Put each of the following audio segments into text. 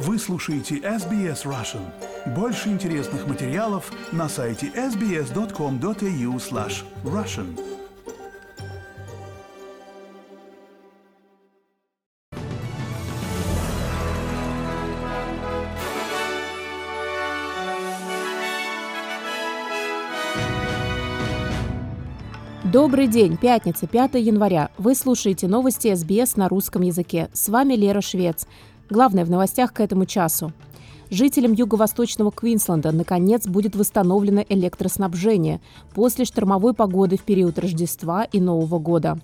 Вы слушаете SBS Russian. Больше интересных материалов на сайте sbs.com.au slash russian. Добрый день, пятница, 5 января. Вы слушаете новости СБС на русском языке. С вами Лера Швец. Главное в новостях к этому часу. Жителям юго-восточного Квинсленда наконец будет восстановлено электроснабжение после штормовой погоды в период Рождества и Нового года.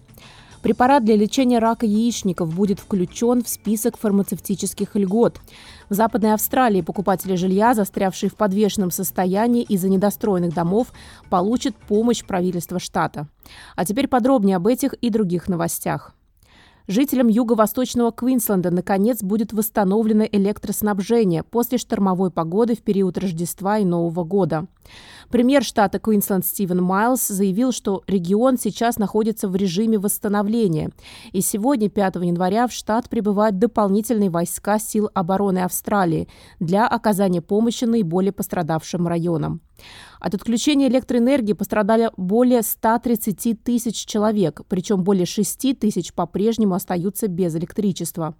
Препарат для лечения рака яичников будет включен в список фармацевтических льгот. В Западной Австралии покупатели жилья, застрявшие в подвешенном состоянии из-за недостроенных домов, получат помощь правительства штата. А теперь подробнее об этих и других новостях. Жителям юго-восточного Квинсленда наконец будет восстановлено электроснабжение после штормовой погоды в период Рождества и Нового года. Премьер штата Квинсленд Стивен Майлз заявил, что регион сейчас находится в режиме восстановления. И сегодня, 5 января, в штат прибывают дополнительные войска сил обороны Австралии для оказания помощи наиболее пострадавшим районам. От отключения электроэнергии пострадали более 130 тысяч человек, причем более 6 тысяч по-прежнему остаются без электричества.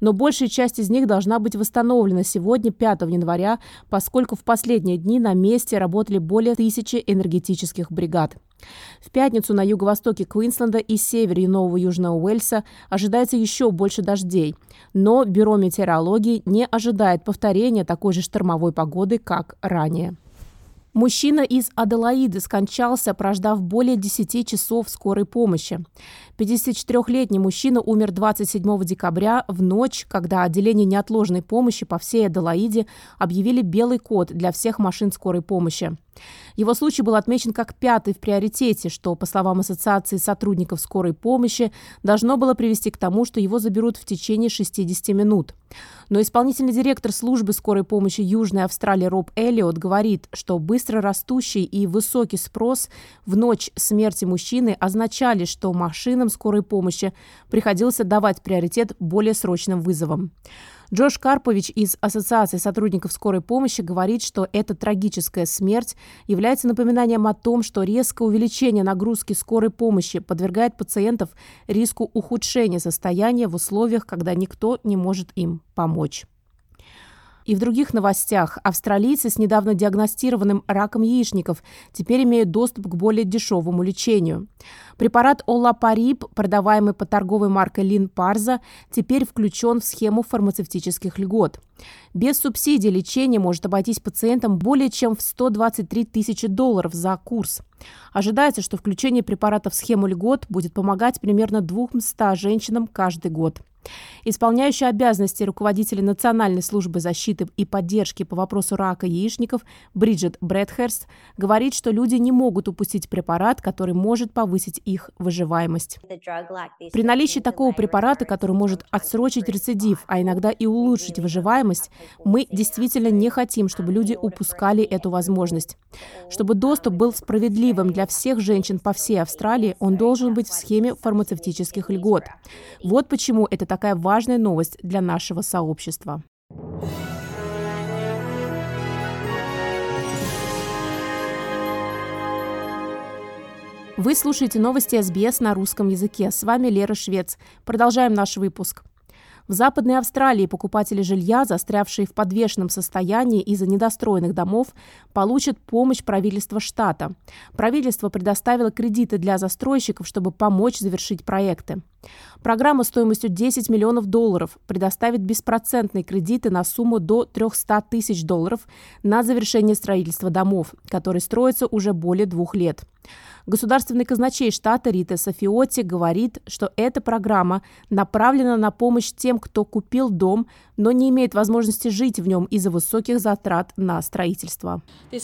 Но большая часть из них должна быть восстановлена сегодня, 5 января, поскольку в последние дни на месте работали более тысячи энергетических бригад. В пятницу на юго-востоке Квинсленда и севере Нового Южного Уэльса ожидается еще больше дождей. Но Бюро метеорологии не ожидает повторения такой же штормовой погоды, как ранее. Мужчина из Аделаиды скончался, прождав более 10 часов скорой помощи. 54-летний мужчина умер 27 декабря в ночь, когда отделение неотложной помощи по всей Аделаиде объявили белый код для всех машин скорой помощи. Его случай был отмечен как пятый в приоритете, что, по словам Ассоциации сотрудников скорой помощи, должно было привести к тому, что его заберут в течение 60 минут. Но исполнительный директор службы скорой помощи Южной Австралии Роб Эллиот говорит, что быстро растущий и высокий спрос в ночь смерти мужчины означали, что машинам скорой помощи приходилось давать приоритет более срочным вызовам. Джош Карпович из Ассоциации сотрудников скорой помощи говорит, что эта трагическая смерть является напоминанием о том, что резкое увеличение нагрузки скорой помощи подвергает пациентов риску ухудшения состояния в условиях, когда никто не может им помочь. И в других новостях австралийцы с недавно диагностированным раком яичников теперь имеют доступ к более дешевому лечению. Препарат Олапариб, продаваемый по торговой маркой Лин Парза, теперь включен в схему фармацевтических льгот. Без субсидий лечение может обойтись пациентам более чем в 123 тысячи долларов за курс. Ожидается, что включение препарата в схему льгот будет помогать примерно 200 женщинам каждый год. Исполняющая обязанности руководителя Национальной службы защиты и поддержки по вопросу рака яичников Бриджит Брэдхерст говорит, что люди не могут упустить препарат, который может повысить их выживаемость. При наличии такого препарата, который может отсрочить рецидив, а иногда и улучшить выживаемость, мы действительно не хотим, чтобы люди упускали эту возможность. Чтобы доступ был справедливым для всех женщин по всей Австралии, он должен быть в схеме фармацевтических льгот. Вот почему это такая важная новость для нашего сообщества. Вы слушаете новости СБС на русском языке. С вами Лера Швец. Продолжаем наш выпуск. В Западной Австралии покупатели жилья, застрявшие в подвешенном состоянии из-за недостроенных домов, получат помощь правительства штата. Правительство предоставило кредиты для застройщиков, чтобы помочь завершить проекты. Программа стоимостью 10 миллионов долларов предоставит беспроцентные кредиты на сумму до 300 тысяч долларов на завершение строительства домов, которые строятся уже более двух лет. Государственный казначей штата Рита Софиоти говорит, что эта программа направлена на помощь тем, кто купил дом, но не имеет возможности жить в нем из-за высоких затрат на строительство. Это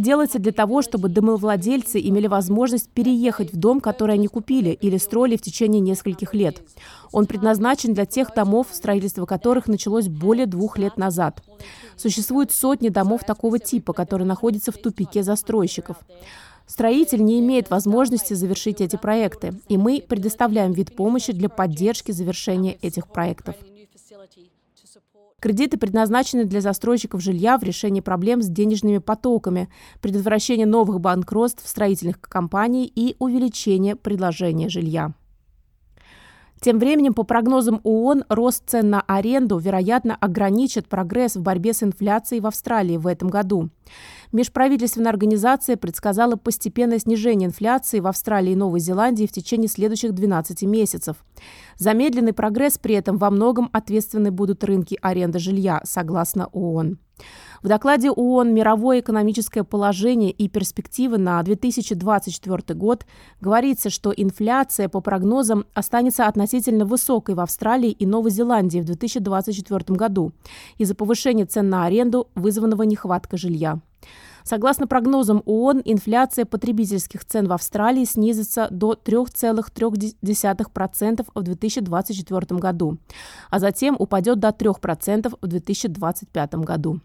делается для того, чтобы домовладельцы имели возможность переехать в дом, который они купили или строили в течение нескольких лет. Он предназначен для тех домов, строительство которых началось более двух лет назад. Существует сотни домов такого типа, которые находятся в тупике застройщиков. Строитель не имеет возможности завершить эти проекты, и мы предоставляем вид помощи для поддержки завершения этих проектов. Кредиты предназначены для застройщиков жилья в решении проблем с денежными потоками, предотвращение новых банкротств строительных компаний и увеличение предложения жилья. Тем временем, по прогнозам ООН, рост цен на аренду, вероятно, ограничит прогресс в борьбе с инфляцией в Австралии в этом году. Межправительственная организация предсказала постепенное снижение инфляции в Австралии и Новой Зеландии в течение следующих 12 месяцев. Замедленный прогресс при этом во многом ответственны будут рынки аренды жилья, согласно ООН. В докладе ООН «Мировое экономическое положение и перспективы на 2024 год» говорится, что инфляция, по прогнозам, останется относительно высокой в Австралии и Новой Зеландии в 2024 году из-за повышения цен на аренду, вызванного нехваткой жилья. Согласно прогнозам ООН, инфляция потребительских цен в Австралии снизится до 3,3% в 2024 году, а затем упадет до 3% в 2025 году.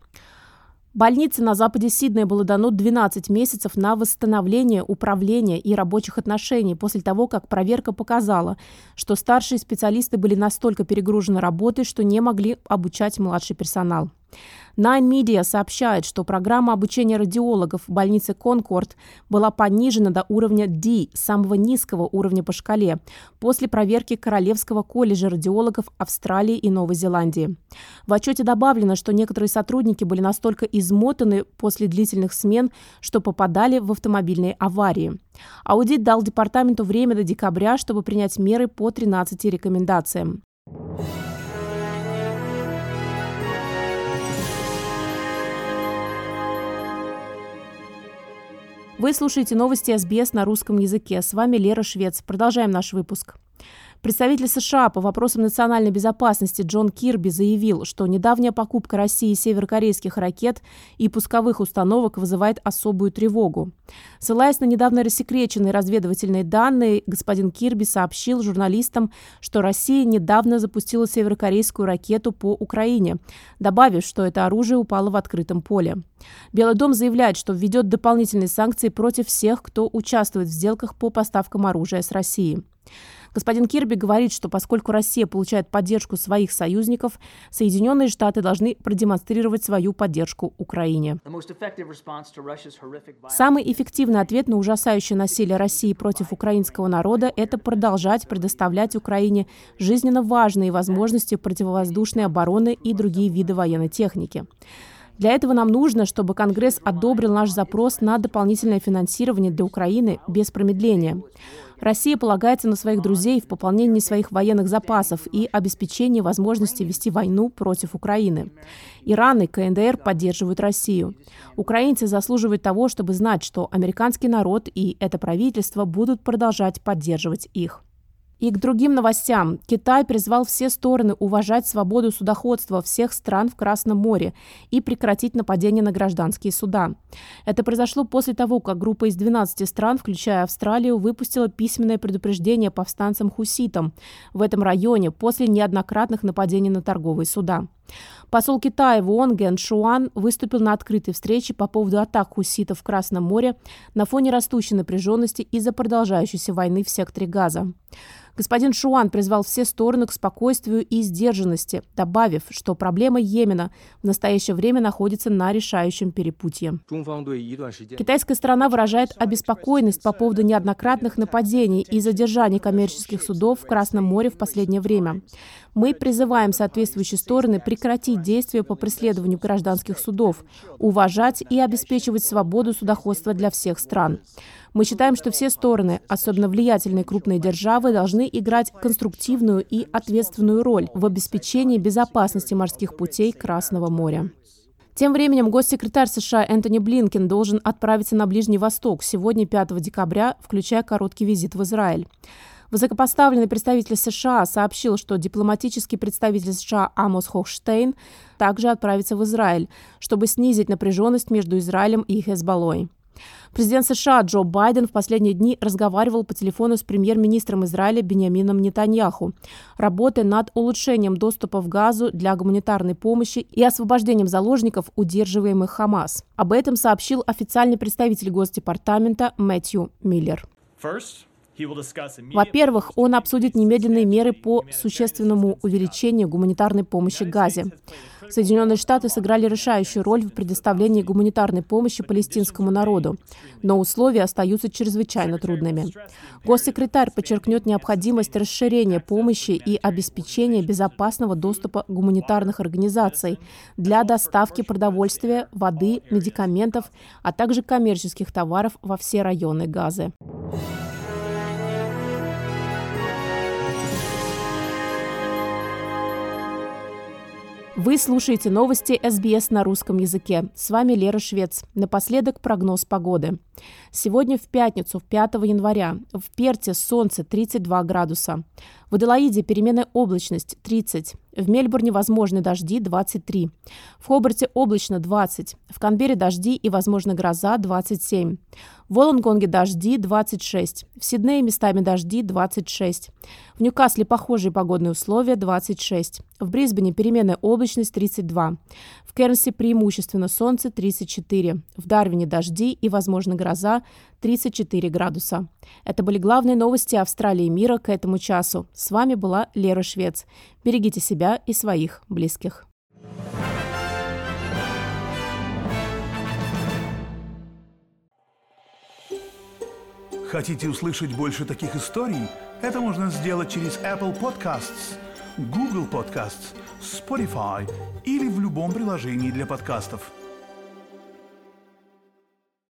Больнице на западе Сиднея было дано 12 месяцев на восстановление управления и рабочих отношений после того, как проверка показала, что старшие специалисты были настолько перегружены работой, что не могли обучать младший персонал. Nine Media сообщает, что программа обучения радиологов в больнице Конкорд была понижена до уровня D, самого низкого уровня по шкале, после проверки Королевского колледжа радиологов Австралии и Новой Зеландии. В отчете добавлено, что некоторые сотрудники были настолько измотаны после длительных смен, что попадали в автомобильные аварии. Аудит дал департаменту время до декабря, чтобы принять меры по 13 рекомендациям. Вы слушаете новости СБС на русском языке. С вами Лера Швец. Продолжаем наш выпуск. Представитель США по вопросам национальной безопасности Джон Кирби заявил, что недавняя покупка России северокорейских ракет и пусковых установок вызывает особую тревогу. Ссылаясь на недавно рассекреченные разведывательные данные, господин Кирби сообщил журналистам, что Россия недавно запустила северокорейскую ракету по Украине, добавив, что это оружие упало в открытом поле. Белый дом заявляет, что введет дополнительные санкции против всех, кто участвует в сделках по поставкам оружия с Россией. Господин Кирби говорит, что поскольку Россия получает поддержку своих союзников, Соединенные Штаты должны продемонстрировать свою поддержку Украине. Самый эффективный ответ на ужасающее насилие России против украинского народа – это продолжать предоставлять Украине жизненно важные возможности противовоздушной обороны и другие виды военной техники. Для этого нам нужно, чтобы Конгресс одобрил наш запрос на дополнительное финансирование для Украины без промедления. Россия полагается на своих друзей в пополнении своих военных запасов и обеспечении возможности вести войну против Украины. Иран и КНДР поддерживают Россию. Украинцы заслуживают того, чтобы знать, что американский народ и это правительство будут продолжать поддерживать их. И к другим новостям. Китай призвал все стороны уважать свободу судоходства всех стран в Красном море и прекратить нападения на гражданские суда. Это произошло после того, как группа из 12 стран, включая Австралию, выпустила письменное предупреждение повстанцам-хуситам в этом районе после неоднократных нападений на торговые суда. Посол Китая в ООН Ген Шуан выступил на открытой встрече по поводу атак хуситов в Красном море на фоне растущей напряженности из-за продолжающейся войны в секторе Газа. Господин Шуан призвал все стороны к спокойствию и сдержанности, добавив, что проблема Йемена в настоящее время находится на решающем перепутье. Китайская сторона выражает обеспокоенность по поводу неоднократных нападений и задержаний коммерческих судов в Красном море в последнее время. Мы призываем соответствующие стороны прекратить действия по преследованию гражданских судов, уважать и обеспечивать свободу судоходства для всех стран. Мы считаем, что все стороны, особенно влиятельные крупные державы, должны играть конструктивную и ответственную роль в обеспечении безопасности морских путей Красного моря. Тем временем госсекретарь США Энтони Блинкен должен отправиться на Ближний Восток сегодня, 5 декабря, включая короткий визит в Израиль. Высокопоставленный представитель США сообщил, что дипломатический представитель США Амос Хохштейн также отправится в Израиль, чтобы снизить напряженность между Израилем и Хезболлой. Президент США Джо Байден в последние дни разговаривал по телефону с премьер-министром Израиля Бениамином Нетаньяху, работая над улучшением доступа в Газу для гуманитарной помощи и освобождением заложников, удерживаемых Хамас. Об этом сообщил официальный представитель Госдепартамента Мэтью Миллер. First, Во-первых, он обсудит немедленные меры по существенному увеличению гуманитарной помощи Газе. Соединенные Штаты сыграли решающую роль в предоставлении гуманитарной помощи палестинскому народу, но условия остаются чрезвычайно трудными. Госсекретарь подчеркнет необходимость расширения помощи и обеспечения безопасного доступа гуманитарных организаций для доставки продовольствия, воды, медикаментов, а также коммерческих товаров во все районы Газы. Вы слушаете новости СБС на русском языке. С вами Лера Швец. Напоследок прогноз погоды. Сегодня в пятницу, 5 января, в Перте солнце 32 градуса. В Аделаиде переменная облачность 30. В Мельбурне возможны дожди 23. В Хобарте облачно 20. В Канбере дожди и, возможно, гроза 27. В Волонгонге дожди 26. В Сиднее местами дожди 26. В Ньюкасле похожие погодные условия 26. В Брисбене переменная облачность 32. В Кернсе преимущественно солнце 34. В Дарвине дожди и, возможно, гроза 34 градуса. Это были главные новости Австралии и мира к этому часу. С вами была Лера Швец. Берегите себя и своих близких. Хотите услышать больше таких историй? Это можно сделать через Apple Podcasts, Google Podcasts, Spotify или в любом приложении для подкастов.